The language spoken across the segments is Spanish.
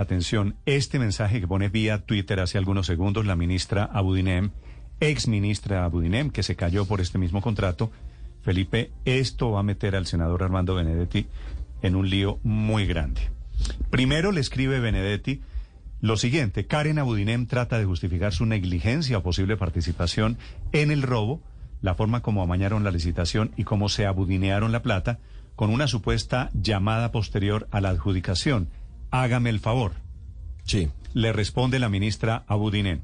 atención, este mensaje que pone vía Twitter hace algunos segundos la ministra Abudinem, ex ministra Abudinem, que se cayó por este mismo contrato. Felipe, esto va a meter al senador Armando Benedetti en un lío muy grande. Primero le escribe Benedetti lo siguiente, Karen Abudinem trata de justificar su negligencia o posible participación en el robo, la forma como amañaron la licitación y cómo se abudinearon la plata, con una supuesta llamada posterior a la adjudicación. Hágame el favor. Sí. Le responde la ministra Abudinem,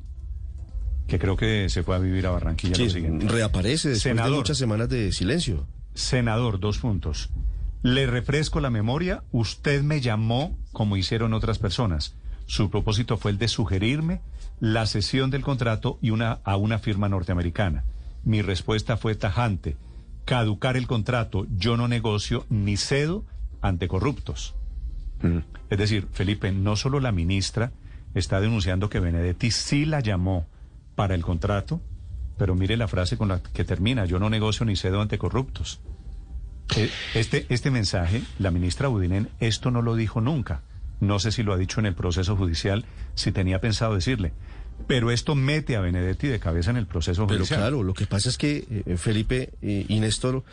que creo que se fue a vivir a Barranquilla. lo siguiente. reaparece después Senador. de muchas semanas de silencio. Senador, dos puntos. Le refresco la memoria, usted me llamó como hicieron otras personas. Su propósito fue el de sugerirme la cesión del contrato y una, a una firma norteamericana. Mi respuesta fue tajante. Caducar el contrato, yo no negocio ni cedo ante corruptos. Es decir, Felipe, no solo la ministra está denunciando que Benedetti sí la llamó para el contrato, pero mire la frase con la que termina, yo no negocio ni cedo ante corruptos. Eh, Este, este mensaje, la ministra Budinen, esto no lo dijo nunca. No sé si lo ha dicho en el proceso judicial, si tenía pensado decirle. Pero esto mete a Benedetti de cabeza en el proceso Pero judicial. claro, lo que pasa es que eh, Felipe eh, y Néstor,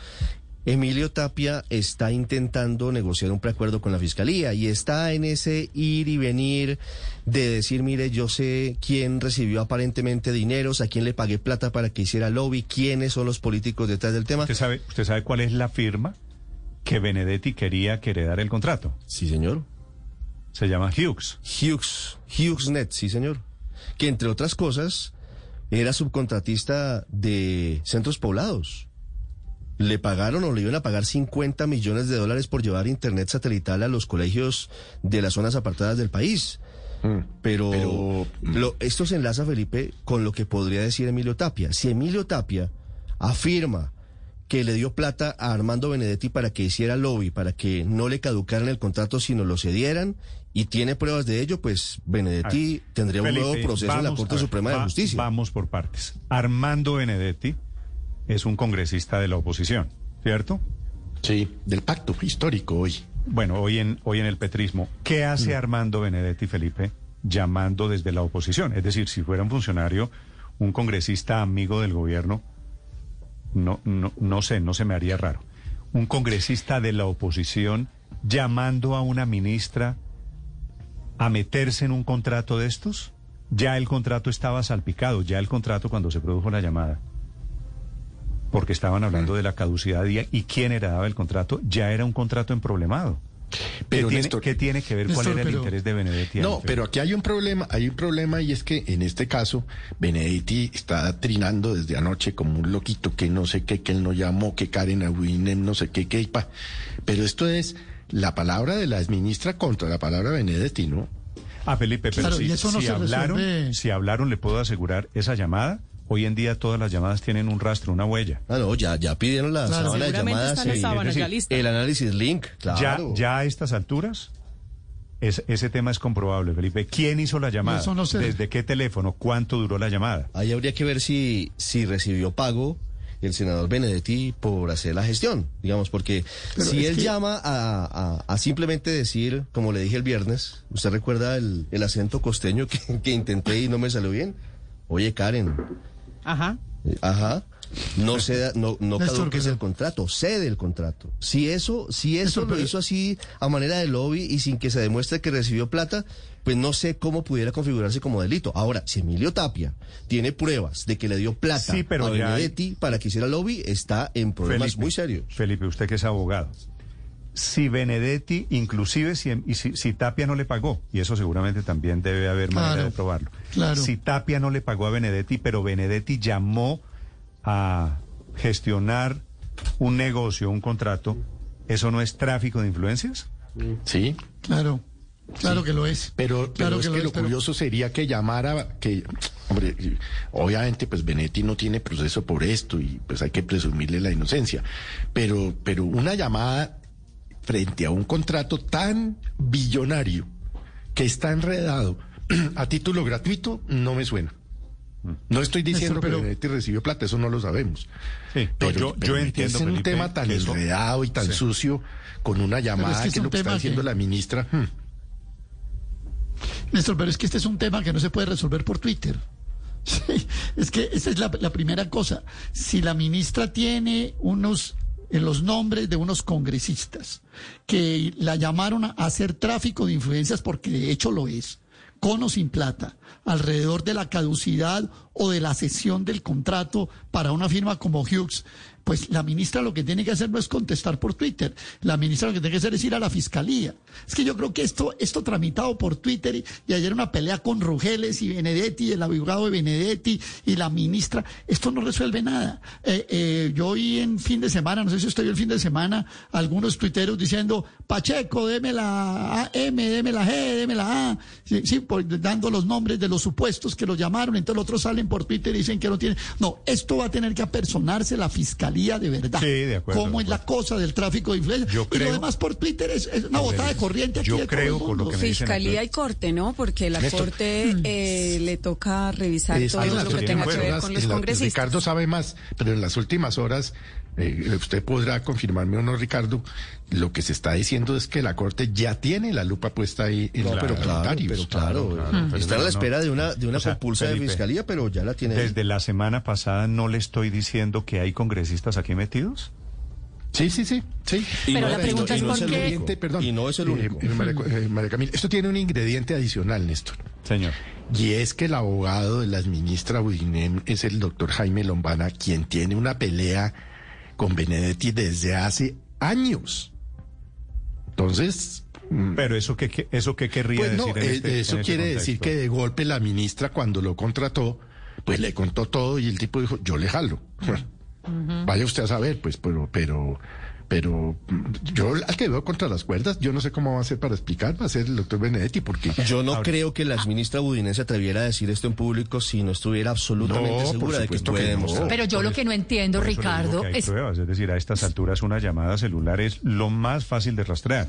Emilio Tapia está intentando negociar un preacuerdo con la fiscalía y está en ese ir y venir de decir, mire, yo sé quién recibió aparentemente dineros, a quién le pagué plata para que hiciera lobby, quiénes son los políticos detrás del tema. ¿Usted sabe, ¿Usted sabe cuál es la firma que Benedetti quería que heredara el contrato? Sí, señor. Se llama Hughes. Hughes, HughesNet, sí, señor. Que entre otras cosas era subcontratista de centros poblados. Le pagaron o le iban a pagar 50 millones de dólares por llevar internet satelital a los colegios de las zonas apartadas del país. Pero, Pero, lo- esto se enlaza, Felipe, con lo que podría decir Emilio Tapia. Si Emilio Tapia afirma que le dio plata a Armando Benedetti para que hiciera lobby, para que no le caducaran el contrato, sino lo cedieran, y tiene pruebas de ello, pues Benedetti tendría un nuevo proceso en la Corte ver, Suprema de Justicia. Vamos por partes. Armando Benedetti es un congresista de la oposición, ¿cierto? Sí, del pacto histórico hoy. Bueno, hoy en, hoy en el petrismo, ¿qué hace Mm. Armando Benedetti, Felipe, llamando desde la oposición? Es decir, si fuera un funcionario, un congresista amigo del gobierno, no, no, no sé, no se me haría raro. Un congresista de la oposición llamando a una ministra a meterse en un contrato de estos. Ya el contrato estaba salpicado, ya el contrato cuando se produjo la llamada. Porque estaban hablando de la caducidad y, y quién heredaba el contrato, ya era un contrato emproblemado. Pero, ¿Qué, tiene, Néstor- qué tiene que ver cuál Néstor, era el pero- interés de Benedetti? No, pero aquí hay un problema, hay un problema y es que en este caso Benedetti está trinando desde anoche como un loquito que no sé qué, que él no llamó, que Karen Aguinem, no sé qué, qué, y pa. Pero esto es la palabra de la exministra contra la palabra de Benedetti, ¿no? Ah, Felipe, pero Claro, si, no si hablaron, resuelve. si hablaron, le puedo asegurar, esa llamada, hoy en día todas las llamadas tienen un rastro, una huella. Ah, no, ya, ya pidieron la Claro. sábana de Seguramente llamadas. sábana ya lista. el análisis link, claro. Ya, ya a estas alturas, es- ese tema es comprobable, Felipe. ¿Quién hizo la llamada? eso no se- ¿Desde qué teléfono? ¿Cuánto duró la llamada? Ahí habría que ver si, si recibió pago el senador Benedetti por hacer la gestión, digamos, porque Pero si él que- llama a, a- a simplemente decir, como le dije el viernes, ¿usted recuerda el, el acento costeño que, que intenté y no me salió bien? Oye, Karen, Ajá. ajá, no ceda, no, no caduques el contrato, cede el contrato. Si eso, si eso Néstor, lo hizo así a manera de lobby y sin que se demuestre que recibió plata, pues no sé cómo pudiera configurarse como delito. Ahora, si Emilio Tapia tiene pruebas de que le dio plata Sí, pero a hay- Benedetti para que hiciera lobby, está en problemas Felipe, muy serios. Felipe, usted que es abogado. Si Benedetti, inclusive si, y si, si Tapia no le pagó, y eso seguramente también debe haber manera Claro, de probarlo. claro. Si Tapia no le pagó a Benedetti, pero Benedetti llamó a gestionar un negocio, un contrato, ¿eso no es tráfico de influencias? Sí. Claro, claro que lo es. Pero, pero Claro es que, es, lo pero- curioso sería que llamara, que, hombre, obviamente pues Benetti no tiene proceso por esto y pues hay que presumirle la inocencia, pero, pero una llamada frente a un contrato tan billonario que está enredado a título gratuito no me suena. No estoy diciendo pero- que recibió plata, eso no lo sabemos. Sí, Pero, yo, entiendo, en un Felipe, tema tan eso- enredado y tan Sí. sucio con una llamada que que es es un lo que está diciendo que- la ministra. hmm. Néstor, pero es que este es un tema que no se puede resolver por Twitter. Sí, es que esa es la, la primera cosa. Si la ministra tiene unos en los nombres de unos congresistas que la llamaron a hacer tráfico de influencias porque de hecho lo es, con o sin plata, alrededor de la caducidad o de la cesión del contrato para una firma como Hughes, pues la ministra lo que tiene que hacer no es contestar por Twitter, la ministra lo que tiene que hacer es ir a la fiscalía. Es que yo creo que esto, esto tramitado por Twitter y, ayer una pelea con Rugeles y Benedetti, el abogado de Benedetti y la ministra, esto no resuelve nada. Eh, eh, yo oí en fin de semana, no sé si usted vio el fin de semana, algunos tuiteros diciendo, Pacheco, deme la M, deme la G, deme la A, sí, por- dando los nombres de los supuestos que los llamaron, entonces otros salen por Twitter dicen que no tienen. No, esto va a tener que apersonarse la fiscalía de verdad. Sí, de acuerdo, ¿Cómo de es la cosa del tráfico de influencia? Yo y creo- lo demás por Twitter es, es una botada de corriente aquí Yo de creo, por lo que me Fiscalía y corte, ¿no? Porque la Néstor. corte eh, le toca revisar Es todo lo que tenga que ver con los congresistas. Ricardo sabe más, pero en las últimas horas, eh, usted podrá confirmarme o no, Ricardo, lo que se está diciendo es que la Corte ya tiene la lupa puesta ahí en los claro, parlamentarios. pero claro, Claro, claro, pero está a la espera de una, de una O sea, compulsa de fiscalía, pero ya la tiene. ahí. Desde la semana pasada no le estoy diciendo que hay congresistas aquí metidos. Sí, sí, sí, sí. Y Pero no- la pregunta no- es no por qué- perdón. Y no es el Eh, único. eh, María, eh, María Camila, esto tiene un ingrediente adicional, Néstor. Señor. Y es que el abogado de la ministra Budinem es el doctor Jaime Lombana, quien tiene una pelea con Benedetti desde hace años. Entonces, mm, Pero eso qué, qué- eso qué querría pues no, decir en eh, este- eso en este quiere decir que de golpe la ministra cuando lo contrató, pues le contó todo y el tipo dijo, yo le jalo. Vaya usted a saber, pues, pero, pero, pero mm, yo al que veo contra las cuerdas, yo no sé cómo va a ser para explicar, va a ser el doctor Benedetti, porque Yo no Ahora- creo que la exministra Budinés se atreviera a decir esto en público si no estuviera absolutamente No, segura de que puede que no. demostrar. Pero yo lo que no entiendo, Ricardo, que hay es... pruebas, es decir, a estas alturas una llamada celular es lo más fácil de rastrear.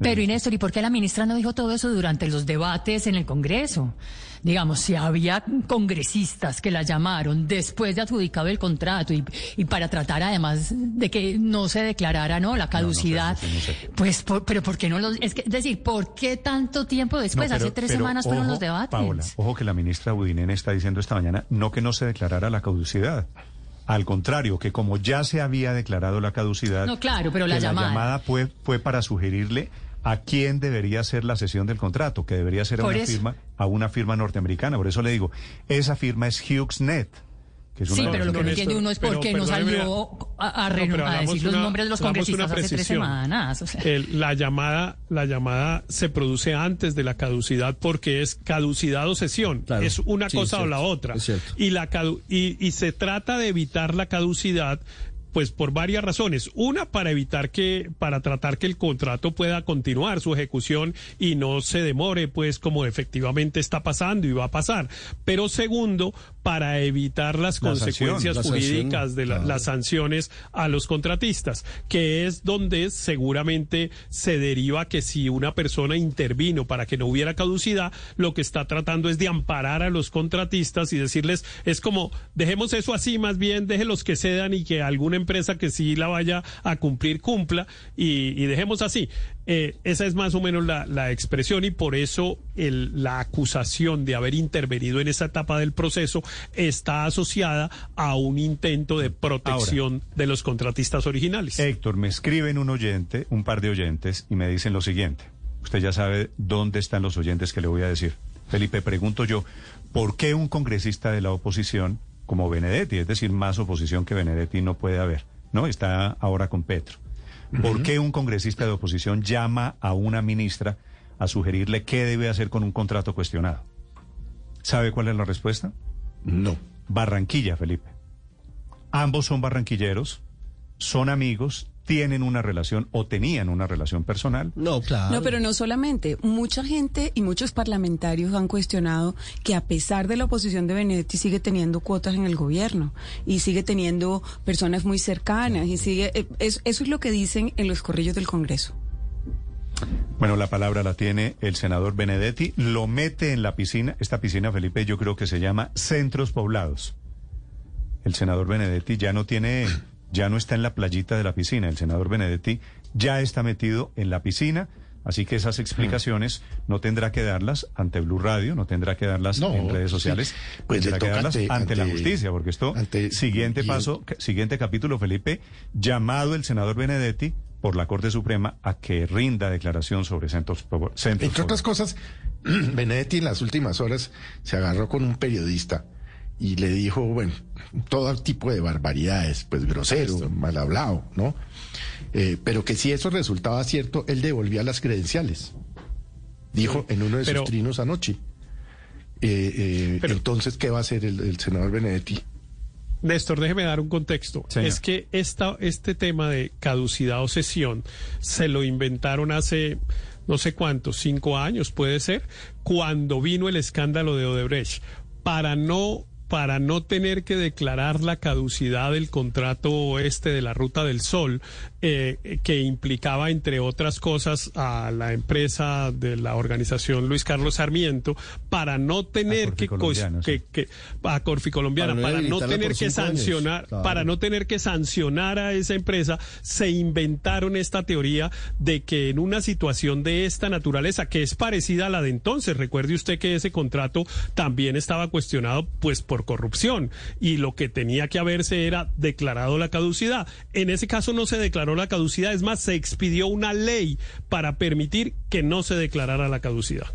Pero, Inéstor, ¿y por qué la ministra no dijo todo eso durante los debates en el Congreso? Digamos, si había congresistas que la llamaron después de adjudicado el contrato y, y para tratar además de que no se declarara no la caducidad, no sé, no sé. pues, por- pero ¿por qué no los...? Es, que, es decir, ¿por qué tanto tiempo después? Pero- Hace tres pero semanas fueron los debates. Paola, ojo que la ministra Budinen está diciendo esta mañana no que no se declarara la caducidad. Al contrario, que como ya se había declarado la caducidad, No, claro, pero la llamada. la llamada fue, fue para sugerirle a quién debería ser la sesión del contrato, que debería ser a una firma, a una firma norteamericana. Por eso le digo, esa firma es HughesNet. Que es Sí, pero lo que no entiende uno es por qué no salió a, No, decir los nombres de los congresistas hace tres semanas. o sea. El- la llamada la llamada se produce antes de la caducidad porque es caducidad o sesión Claro. es una Sí, cosa es o la otra y la cadu- y, y se trata de evitar la caducidad pues por varias razones. Una, para evitar que, para tratar que el contrato pueda continuar su ejecución y no se demore, pues como efectivamente está pasando y va a pasar. Pero segundo, para evitar las La sanción, consecuencias sanción, jurídicas de la- claro. las sanciones a los contratistas, que es donde seguramente se deriva que si una persona intervino para que no hubiera caducidad, lo que está tratando es de amparar a los contratistas y decirles, es como, dejemos eso así, más bien déjelos que cedan y que alguna empresa que sí la vaya a cumplir cumpla y, y dejemos así. Eh, esa es más o menos la, la expresión y por eso el- la acusación de haber intervenido en esa etapa del proceso está asociada a un intento de protección de los contratistas originales. Héctor, me escriben un oyente, un par de oyentes, y me dicen lo siguiente. Usted ya sabe dónde están los oyentes que le voy a decir. Felipe, pregunto yo, ¿por qué un congresista de la oposición como Benedetti, es decir, más oposición que Benedetti no puede haber, ¿no? Está ahora con Petro. ¿Por qué un congresista de oposición llama a una ministra a sugerirle qué debe hacer con un contrato cuestionado? ¿Sabe cuál es la respuesta? no. Barranquilla, Felipe. Ambos son barranquilleros, son amigos, tienen una relación o tenían una relación personal. No, claro. No, pero no solamente. Mucha gente y muchos parlamentarios han cuestionado que a pesar de la oposición de Benedetti sigue teniendo cuotas en el gobierno y sigue teniendo personas muy cercanas y sigue eh, es- eso es lo que dicen en los corrillos del Congreso. Bueno, la palabra la tiene el senador Benedetti, lo mete en la piscina, esta piscina, Felipe, yo creo que se llama Centros Poblados. El senador Benedetti ya no tiene, ya no está en la playita de la piscina, el senador Benedetti ya está metido en la piscina Así que esas explicaciones no tendrá que darlas ante Blue Radio, no tendrá que darlas No, en redes sí. sociales, Pues tendrá que darlas ante, ante- la justicia, porque esto, ante- siguiente paso, ca- siguiente capítulo, Felipe, llamado el senador Benedetti por la Corte Suprema a que rinda declaración sobre centros, centros Entre otras cosas, Benedetti en las últimas horas se agarró con un periodista y le dijo, bueno, todo tipo de barbaridades, pues grosero, mal hablado, ¿no? Eh, pero que si eso resultaba cierto, él devolvía las credenciales. Dijo en uno de Pero- sus trinos anoche. Eh, eh, Pero- entonces, ¿qué va a hacer el, el senador Benedetti? Néstor, déjeme dar un contexto. Señor. Es que esta, este tema de caducidad o cesión se lo inventaron hace no sé cuántos, cinco años puede ser, cuando vino el escándalo de Odebrecht, para no para no tener que declarar la caducidad del contrato este de la Ruta del Sol, eh, que implicaba, entre otras cosas, a la empresa de la organización Luis Carlos Sarmiento, para no tener que, a Corficolombiana, Para no para no tener por que sancionar, claro. para no tener que sancionar a esa empresa, se inventaron esta teoría de que en una situación de esta naturaleza, que es parecida a la de entonces, recuerde usted que ese contrato también estaba cuestionado pues por corrupción y lo que tenía que haberse era declarado la caducidad. En ese caso no se declaró la caducidad, es más, se expidió una ley para permitir que no se declarara la caducidad.